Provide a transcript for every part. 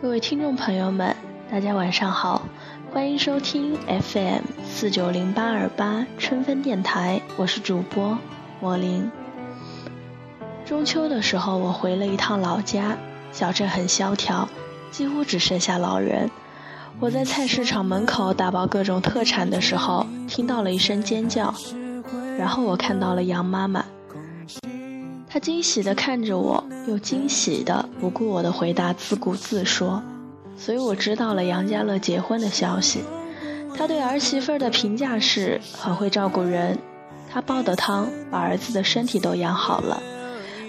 各位听众朋友们，大家晚上好，欢迎收听 FM 四九零八二八春分电台，我是主播莫林。中秋的时候，我回了一趟老家，小镇很萧条，几乎只剩下老人。我在菜市场门口打包各种特产的时候，听到了一声尖叫，然后我看到了杨妈妈。他惊喜地看着我，又惊喜地不顾我的回答，自顾自说：“所以我知道了杨家乐结婚的消息。他对儿媳妇的评价是很会照顾人，他煲的汤把儿子的身体都养好了。”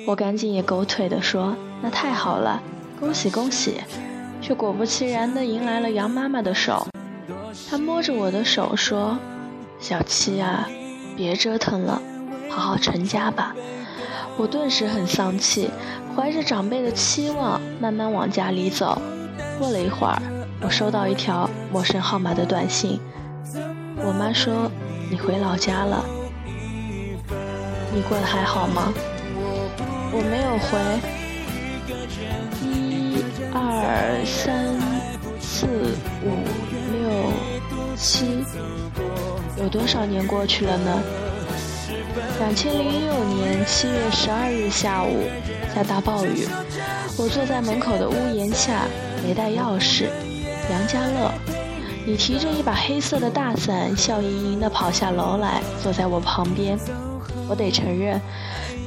我赶紧也狗腿地说：“那太好了，恭喜恭喜！”却果不其然地迎来了杨妈妈的手。她摸着我的手说：“小七啊，别折腾了，好好成家吧。”我顿时很丧气，怀着长辈的期望，慢慢往家里走。过了一会儿，我收到一条陌生号码的短信。我妈说：“你回老家了，你过得还好吗？”我没有回。一、二、三、四、五、六、七，有多少年过去了呢？两千零六年七月十二日下午，下大暴雨，我坐在门口的屋檐下，没带钥匙。杨家乐，你提着一把黑色的大伞，笑盈盈地跑下楼来，坐在我旁边。我得承认，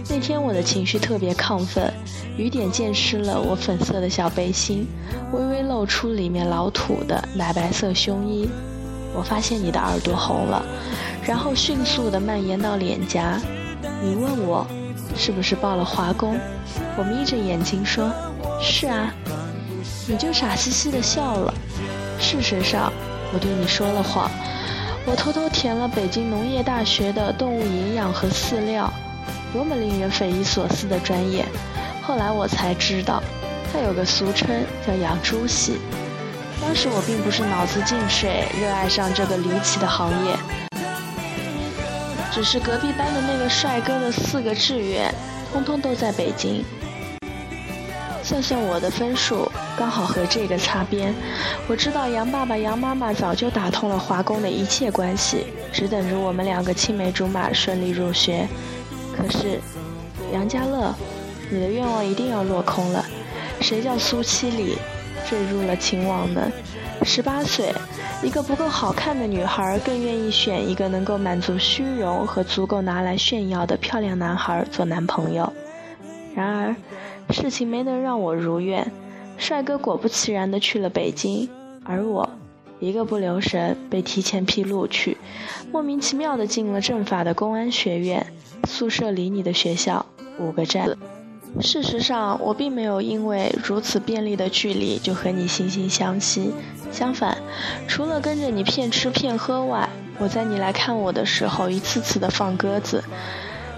那天我的情绪特别亢奋，雨点溅湿了我粉色的小背心，微微露出里面老土的奶白色胸衣。我发现你的耳朵红了。然后迅速地蔓延到脸颊。你问我是不是报了华工？我眯着眼睛说：“是啊。”你就傻兮兮地笑了。事实上，我对你说了谎。我偷偷填了北京农业大学的动物营养和饲料，多么令人匪夷所思的专业！后来我才知道，它有个俗称叫养猪系。当时我并不是脑子进水，热爱上这个离奇的行业。只是隔壁班的那个帅哥的四个志愿，通通都在北京。算算我的分数，刚好和这个擦边。我知道杨爸爸、杨妈妈早就打通了华工的一切关系，只等着我们两个青梅竹马顺利入学。可是，杨家乐，你的愿望一定要落空了。谁叫苏七里坠入了情网呢？十八岁。一个不够好看的女孩，更愿意选一个能够满足虚荣和足够拿来炫耀的漂亮男孩做男朋友。然而，事情没能让我如愿，帅哥果不其然的去了北京，而我，一个不留神被提前批录取，莫名其妙的进了政法的公安学院，宿舍离你的学校五个站。事实上，我并没有因为如此便利的距离就和你惺惺相惜。相反，除了跟着你骗吃骗喝外，我在你来看我的时候一次次的放鸽子。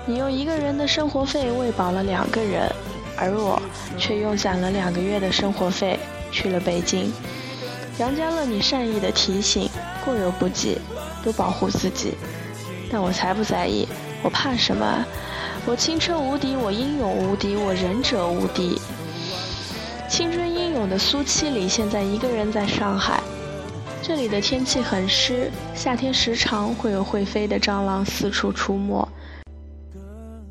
你用一个人的生活费喂饱了两个人，而我却用攒了两个月的生活费去了北京。杨家乐，你善意的提醒，过犹不及，多保护自己。但我才不在意，我怕什么？我青春无敌，我英勇无敌，我忍者无敌。青春英勇的苏七里现在一个人在上海，这里的天气很湿，夏天时常会有会飞的蟑螂四处出没。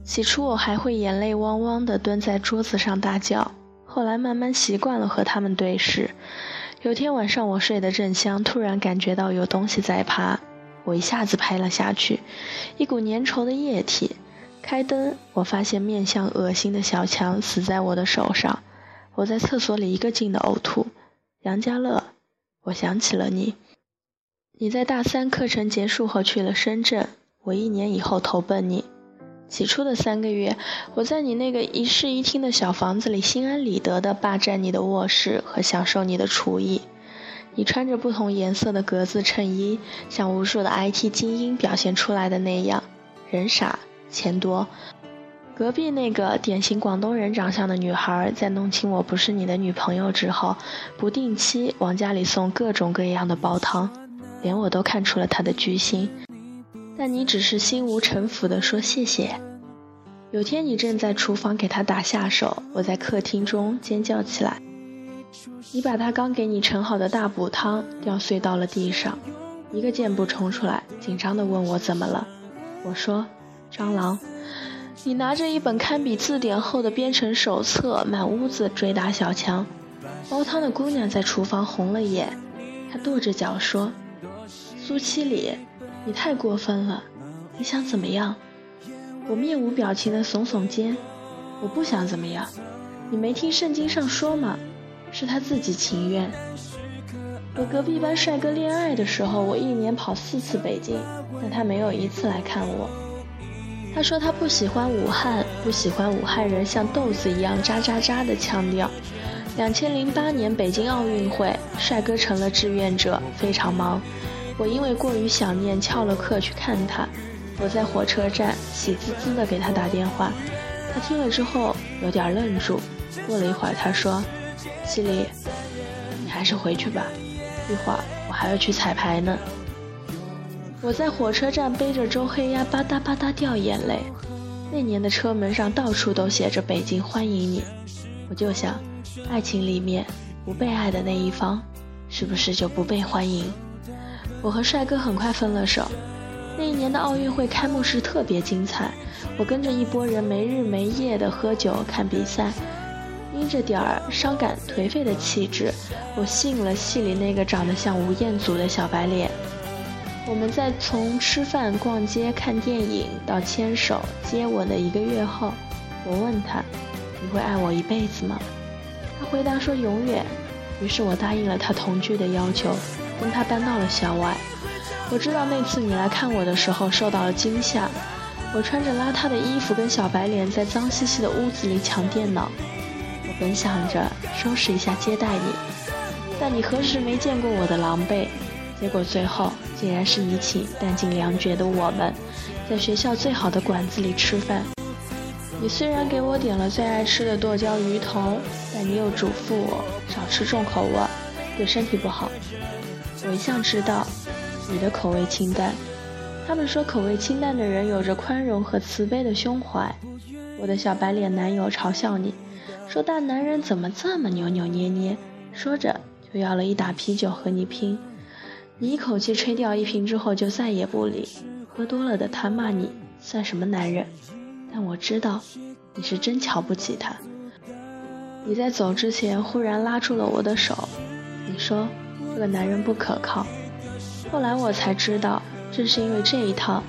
起初我还会眼泪汪汪地蹲在桌子上大叫，后来慢慢习惯了和他们对视。有天晚上我睡得正香，突然感觉到有东西在爬，我一下子拍了下去，一股粘稠的液体。开灯，我发现面相恶心的小强死在我的手上。我在厕所里一个劲的呕吐。杨家乐，我想起了你。你在大三课程结束后去了深圳，我一年以后投奔你。起初的三个月，我在你那个一室一厅的小房子里心安理得地霸占你的卧室和享受你的厨艺。你穿着不同颜色的格子衬衣，像无数的 IT 精英表现出来的那样，人傻。钱多，隔壁那个典型广东人长相的女孩，在弄清我不是你的女朋友之后，不定期往家里送各种各样的煲汤，连我都看出了她的居心。但你只是心无城府地说谢谢。有天你正在厨房给她打下手，我在客厅中尖叫起来，你把他刚给你盛好的大补汤掉碎到了地上，一个箭步冲出来，紧张地问我怎么了。我说：蟑螂。你拿着一本堪比字典厚的编程手册，满屋子追打小强。煲汤的姑娘在厨房红了眼，她跺着脚说：“苏七里，你太过分了，你想怎么样？”我面无表情地耸耸肩：“我不想怎么样。你没听圣经上说吗？是他自己情愿。和隔壁班帅哥恋爱的时候，我一年跑四次北京，但他没有一次来看我。”他说他不喜欢武汉，不喜欢武汉人像豆子一样渣渣渣的腔调。两千零八年北京奥运会，帅哥成了志愿者，非常忙。我因为过于想念，翘了课去看他。我在火车站喜滋滋的给他打电话，他听了之后有点愣住。过了一会儿，他说：“西里，你还是回去吧，一会儿我还要去彩排呢。”我在火车站背着周黑鸭，吧嗒吧嗒掉眼泪。那年的车门上到处都写着“北京欢迎你”，我就想，爱情里面不被爱的那一方，是不是就不被欢迎？我和帅哥很快分了手。那一年的奥运会开幕式特别精彩，我跟着一拨人没日没夜的喝酒看比赛，因着点儿伤感颓废的气质，我吸引了戏里那个长得像吴彦祖的小白脸。我们在从吃饭、逛街、看电影到牵手、接吻的一个月后，我问他：“你会爱我一辈子吗？”他回答说：“永远。”于是我答应了他同居的要求，跟他搬到了校外。我知道那次你来看我的时候受到了惊吓。我穿着邋遢的衣服，跟小白脸在脏兮兮的屋子里抢电脑。我本想着收拾一下接待你，但你何时没见过我的狼狈？结果最后竟然是你请弹尽粮绝的我们，在学校最好的馆子里吃饭。你虽然给我点了最爱吃的剁椒鱼头，但你又嘱咐我少吃重口味，对身体不好。我一向知道你的口味清淡。他们说口味清淡的人有着宽容和慈悲的胸怀。我的小白脸男友嘲笑你，说大男人怎么这么扭扭捏捏，说着就要了一打啤酒和你拼。你一口气吹掉一瓶之后就再也不理，喝多了的他骂你算什么男人？但我知道你是真瞧不起他。你在走之前忽然拉住了我的手，你说这个男人不可靠。后来我才知道，正是因为这一套，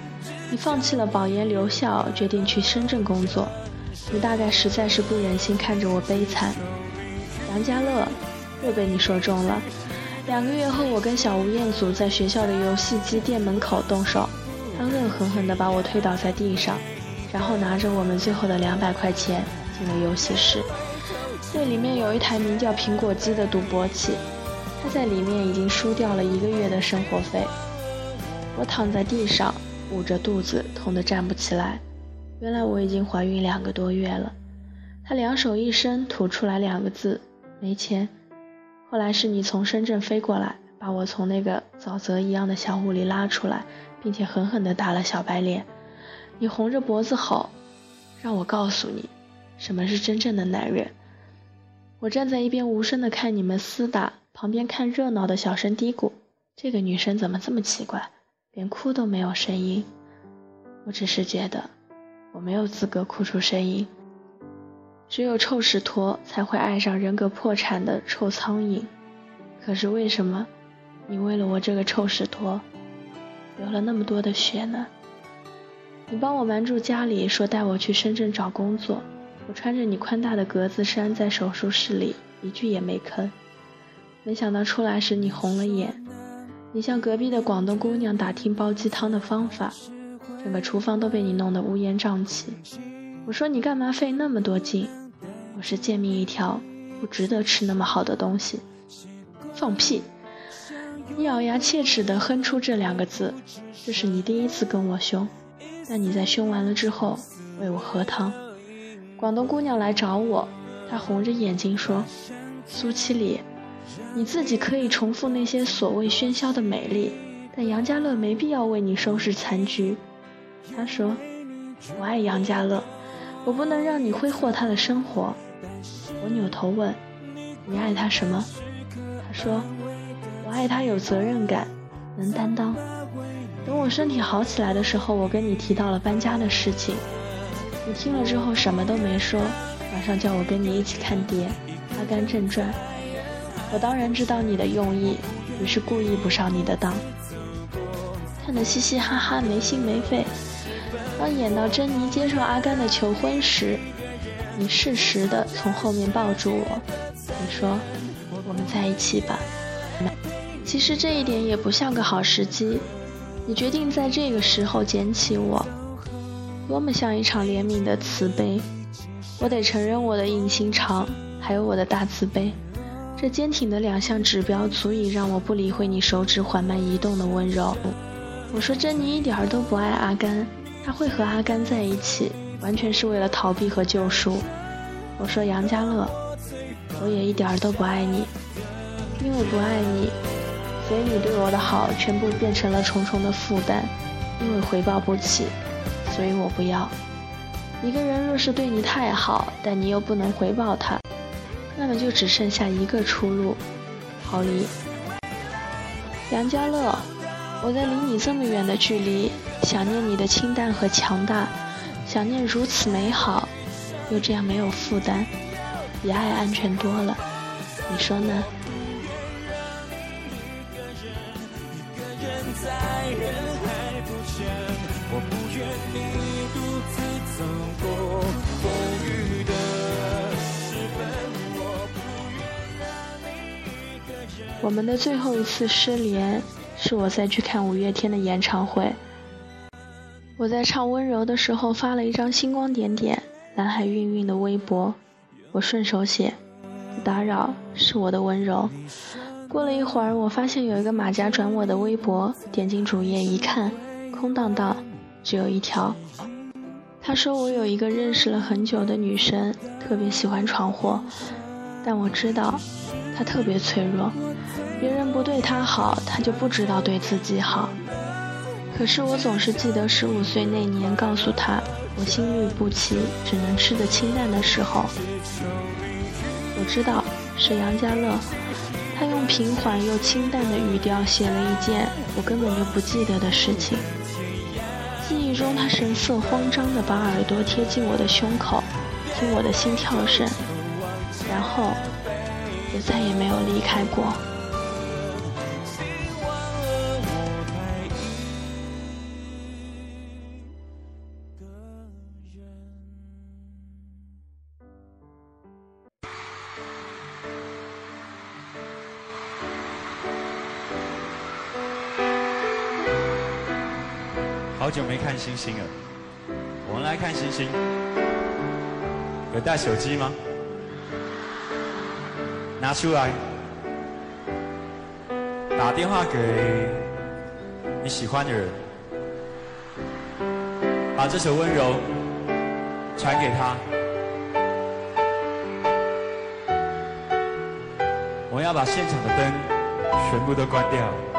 你放弃了保研留校，决定去深圳工作。你大概实在是不忍心看着我悲惨。杨家乐又被你说中了。两个月后，我跟小吴彦祖在学校的游戏机店门口动手，他恶狠狠地把我推倒在地上，然后拿着我们最后的两百块钱进了游戏室。那里面有一台名叫苹果机的赌博器，他在里面已经输掉了一个月的生活费。我躺在地上，捂着肚子，痛得站不起来。原来我已经怀孕两个多月了。他两手一伸，吐出来两个字：没钱。后来是你从深圳飞过来，把我从那个沼泽一样的小屋里拉出来，并且狠狠地打了小白脸。你红着脖子吼：“让我告诉你，什么是真正的男人。”我站在一边无声地看你们厮打，旁边看热闹的小声嘀咕：“这个女生怎么这么奇怪，连哭都没有声音。”我只是觉得我没有资格哭出声音。只有臭屎坨才会爱上人格破产的臭苍蝇，可是为什么你为了我这个臭屎坨流了那么多的血呢？你帮我瞒住家里，说带我去深圳找工作。我穿着你宽大的格子衫在手术室里，一句也没吭。没想到出来时你红了眼，你向隔壁的广东姑娘打听煲鸡汤的方法，整个厨房都被你弄得乌烟瘴气。我说你干嘛费那么多劲？是贱命一条，不值得吃那么好的东西。放屁！你咬牙切齿地哼出这两个字。这是你第一次跟我凶，但你在凶完了之后为我喝汤。广东姑娘来找我，她红着眼睛说：“苏七里，你自己可以重复那些所谓喧嚣的美丽，但杨家乐没必要为你收拾残局。”她说：“我爱杨家乐。”我不能让你挥霍他的生活。我扭头问：“你爱他什么？他说，我爱他有责任感，能担当。等我身体好起来的时候，我跟你提到了搬家的事情，你听了之后什么都没说，马上叫我跟你一起看碟《阿甘正传》。我当然知道你的用意，于是故意不上你的当，看得嘻嘻哈哈，没心没肺。当演到珍妮接受阿甘的求婚时，你适时的从后面抱住我，你说：“我们在一起吧。”其实这一点也不像个好时机。你决定在这个时候捡起我，多么像一场怜悯的慈悲！我得承认我的硬心肠，还有我的大慈悲。这坚挺的两项指标足以让我不理会你手指缓慢移动的温柔。我说珍妮一点儿都不爱阿甘，她会和阿甘在一起，完全是为了逃避和救赎。我说杨家乐，我也一点儿都不爱你，因为不爱你。所以你对我的好全部变成了重重的负担，因为回报不起，所以我不要。一个人若是对你太好，但你又不能回报他，那么就只剩下一个出路：逃离。杨家乐，我在离你这么远的距离，想念你的清淡和强大，想念如此美好，又这样没有负担，比爱安全多了。你说呢？我们的最后一次失联，是我在去看五月天的演唱会。我在唱温柔的时候发了一张星光点点、蓝海晕晕的微博，我顺手写：“打扰，是我的温柔。”过了一会儿，我发现有一个马甲转我的微博，点进主页一看，空荡荡，只有一条。他说我有一个认识了很久的女生，特别喜欢闯祸，但我知道，她特别脆弱。别人不对她好，她就不知道对自己好。可是我总是记得十五岁那年告诉他我心律不齐，只能吃的清淡的时候。我知道是杨家乐，他用平缓又清淡的语调写了一件我根本就不记得的事情。记忆中，他神色慌张地把耳朵贴近我的胸口，听我的心跳声，然后就再也没有离开过。好久没看星星了，我们来看星星。有带手机吗？拿出来，打电话给你喜欢的人，把这首温柔传给他。我要把现场的灯全部都关掉。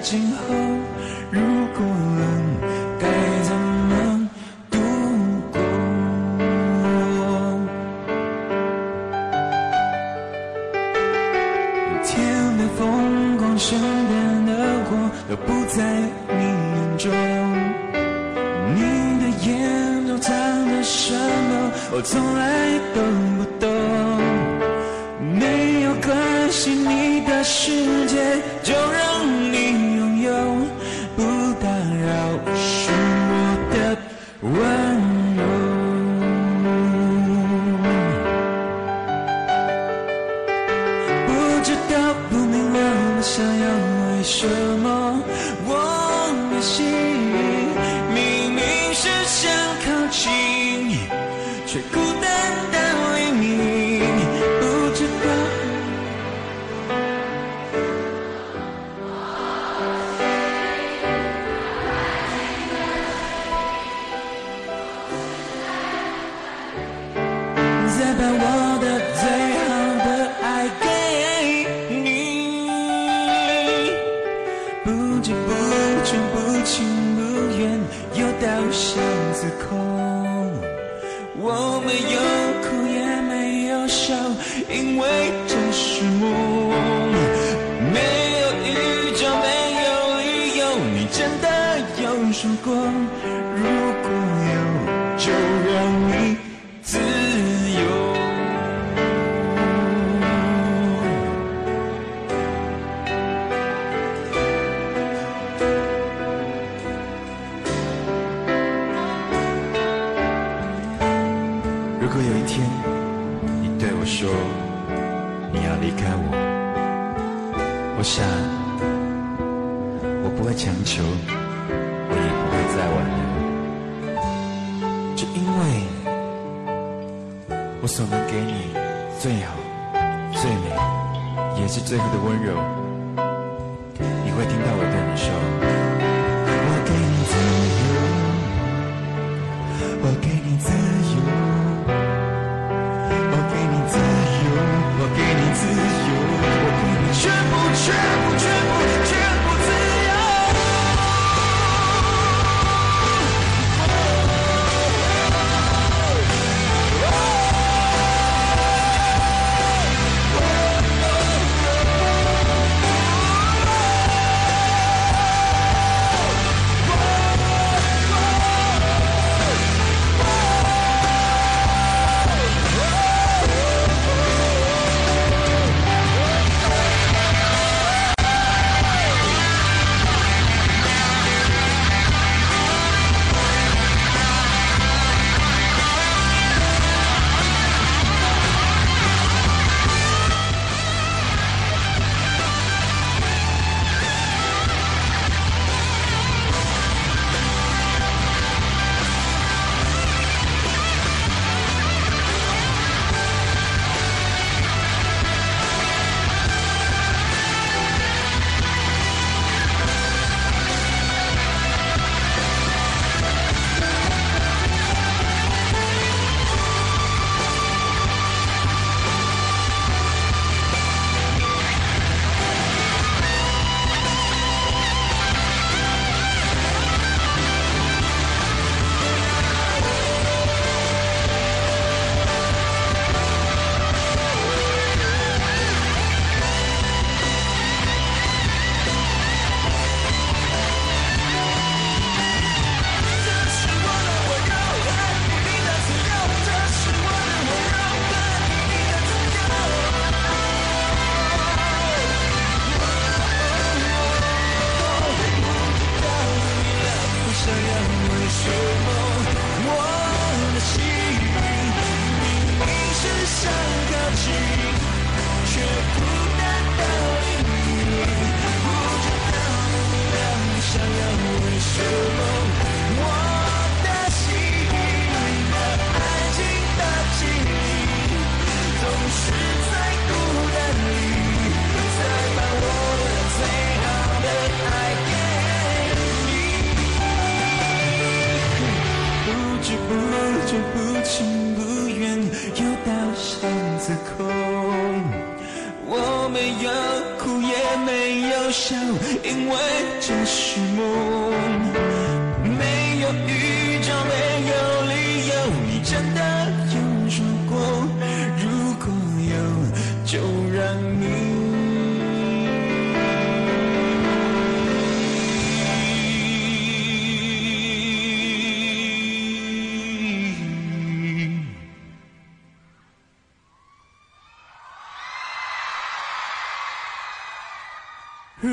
今后，如果冷，该怎么？想要为什么我的心巷子口，我没有哭也没有笑，因为这是梦，我想我不会强求，我也不会再挽留，只因为我所能给你最好、最美，也是最后的温柔，你会听到我对你说：我给你自由，我给你自由。我给你自由，我给你自由，我给你，全部，全部，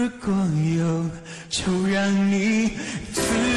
如果有，就让你自由。